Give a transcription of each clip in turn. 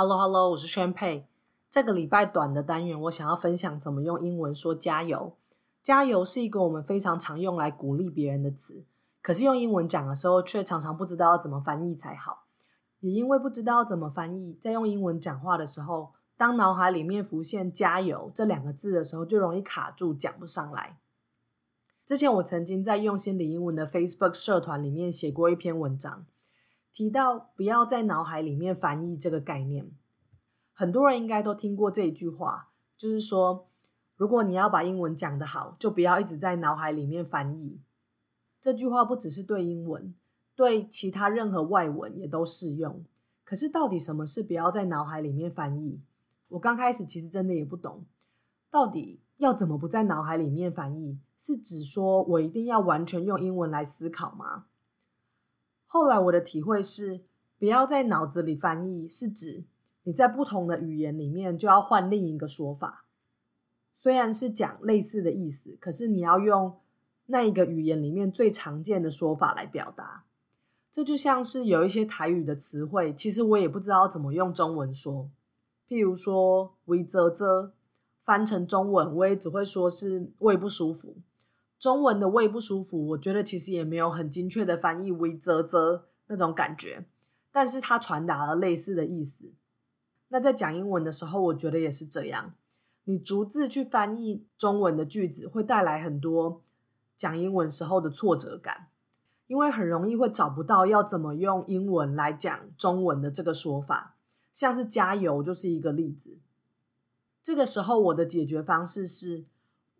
Hello Hello，我是宣佩。这个礼拜短的单元，我想要分享怎么用英文说加油。加油是一个我们非常常用来鼓励别人的词，可是用英文讲的时候，却常常不知道要怎么翻译才好。也因为不知道怎么翻译，在用英文讲话的时候，当脑海里面浮现“加油”这两个字的时候，就容易卡住，讲不上来。之前我曾经在用心理英文的 Facebook 社团里面写过一篇文章，提到不要在脑海里面翻译这个概念。很多人应该都听过这一句话，就是说，如果你要把英文讲得好，就不要一直在脑海里面翻译。这句话不只是对英文，对其他任何外文也都适用。可是，到底什么是不要在脑海里面翻译？我刚开始其实真的也不懂，到底。要怎么不在脑海里面翻译？是指说我一定要完全用英文来思考吗？后来我的体会是，不要在脑子里翻译，是指你在不同的语言里面就要换另一个说法。虽然是讲类似的意思，可是你要用那一个语言里面最常见的说法来表达。这就像是有一些台语的词汇，其实我也不知道怎么用中文说。譬如说“微啧啧”。翻成中文，我也只会说是胃不舒服。中文的胃不舒服，我觉得其实也没有很精确的翻译“胃啧啧”那种感觉，但是它传达了类似的意思。那在讲英文的时候，我觉得也是这样。你逐字去翻译中文的句子，会带来很多讲英文时候的挫折感，因为很容易会找不到要怎么用英文来讲中文的这个说法，像是“加油”就是一个例子。这个时候，我的解决方式是，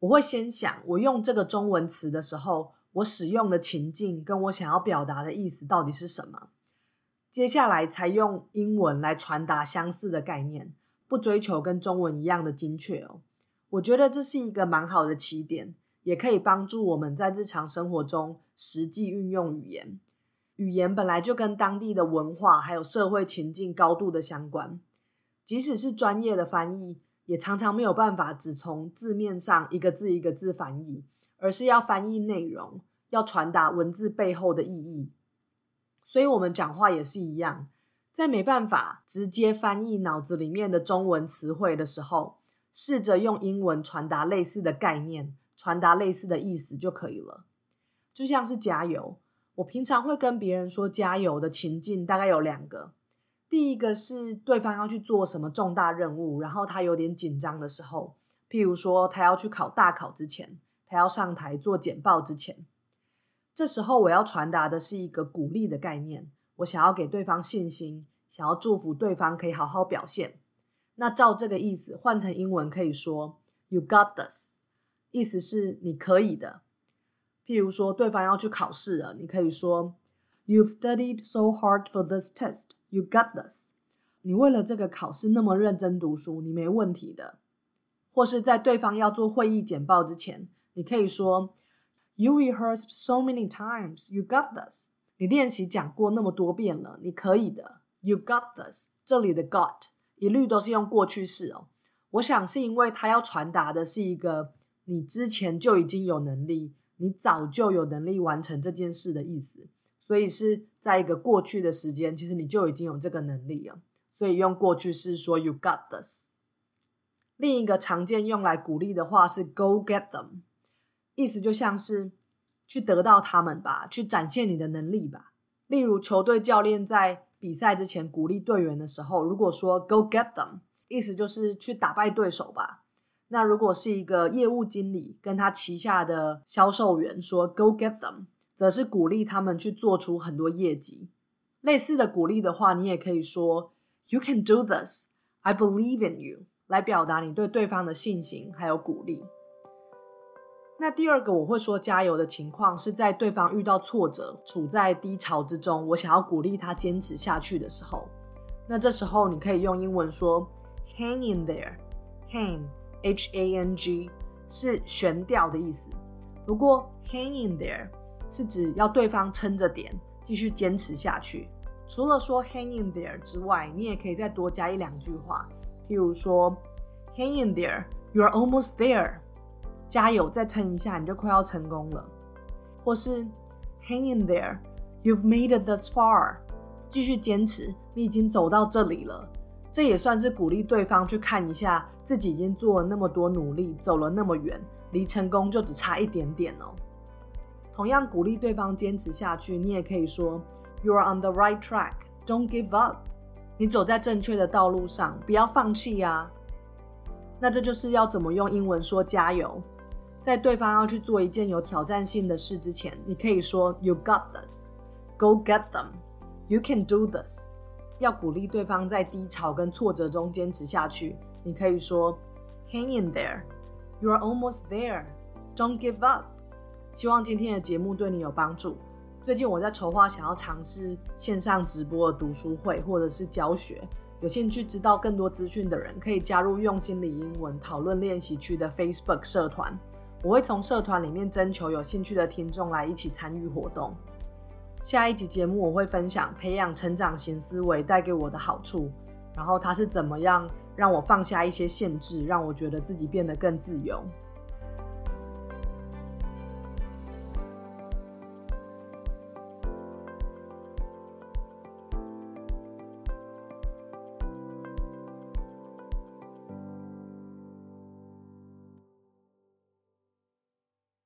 我会先想，我用这个中文词的时候，我使用的情境跟我想要表达的意思到底是什么。接下来才用英文来传达相似的概念，不追求跟中文一样的精确哦。我觉得这是一个蛮好的起点，也可以帮助我们在日常生活中实际运用语言。语言本来就跟当地的文化还有社会情境高度的相关，即使是专业的翻译。也常常没有办法只从字面上一个字一个字翻译，而是要翻译内容，要传达文字背后的意义。所以，我们讲话也是一样，在没办法直接翻译脑子里面的中文词汇的时候，试着用英文传达类似的概念，传达类似的意思就可以了。就像是加油，我平常会跟别人说加油的情境大概有两个。第一个是对方要去做什么重大任务，然后他有点紧张的时候，譬如说他要去考大考之前，他要上台做简报之前，这时候我要传达的是一个鼓励的概念，我想要给对方信心，想要祝福对方可以好好表现。那照这个意思换成英文可以说 “You got this”，意思是你可以的。譬如说对方要去考试了，你可以说。You've studied so hard for this test. You got this. 你为了这个考试那么认真读书，你没问题的。或是在对方要做会议简报之前，你可以说，You rehearsed so many times. You got this. 你练习讲过那么多遍了，你可以的。You got this. 这里的 got 一律都是用过去式哦。我想是因为他要传达的是一个你之前就已经有能力，你早就有能力完成这件事的意思。所以是在一个过去的时间，其实你就已经有这个能力了。所以用过去式说 “You got this”。另一个常见用来鼓励的话是 “Go get them”，意思就像是去得到他们吧，去展现你的能力吧。例如球队教练在比赛之前鼓励队员的时候，如果说 “Go get them”，意思就是去打败对手吧。那如果是一个业务经理跟他旗下的销售员说 “Go get them”。则是鼓励他们去做出很多业绩。类似的鼓励的话，你也可以说 “You can do this. I believe in you.” 来表达你对对方的信心还有鼓励。那第二个我会说加油的情况，是在对方遇到挫折、处在低潮之中，我想要鼓励他坚持下去的时候，那这时候你可以用英文说 “Hang in there.” Hang, H-A-N-G 是悬吊的意思。不过 “Hang in there.” 是指要对方撑着点，继续坚持下去。除了说 “hang in there” 之外，你也可以再多加一两句话，譬如说 “hang in there，you are almost there”，加油，再撑一下，你就快要成功了。或是 “hang in there, you've made it thus far”，继续坚持，你已经走到这里了。这也算是鼓励对方去看一下自己已经做了那么多努力，走了那么远，离成功就只差一点点哦。同样鼓励对方坚持下去，你也可以说 “You are on the right track, don't give up。”你走在正确的道路上，不要放弃啊。那这就是要怎么用英文说加油。在对方要去做一件有挑战性的事之前，你可以说 “You got this, go get them, you can do this。”要鼓励对方在低潮跟挫折中坚持下去，你可以说 “Hang in there, you are almost there, don't give up。”希望今天的节目对你有帮助。最近我在筹划想要尝试线上直播的读书会或者是教学，有兴趣知道更多资讯的人可以加入用心理英文讨论练习区的 Facebook 社团。我会从社团里面征求有兴趣的听众来一起参与活动。下一集节目我会分享培养成长型思维带给我的好处，然后它是怎么样让我放下一些限制，让我觉得自己变得更自由。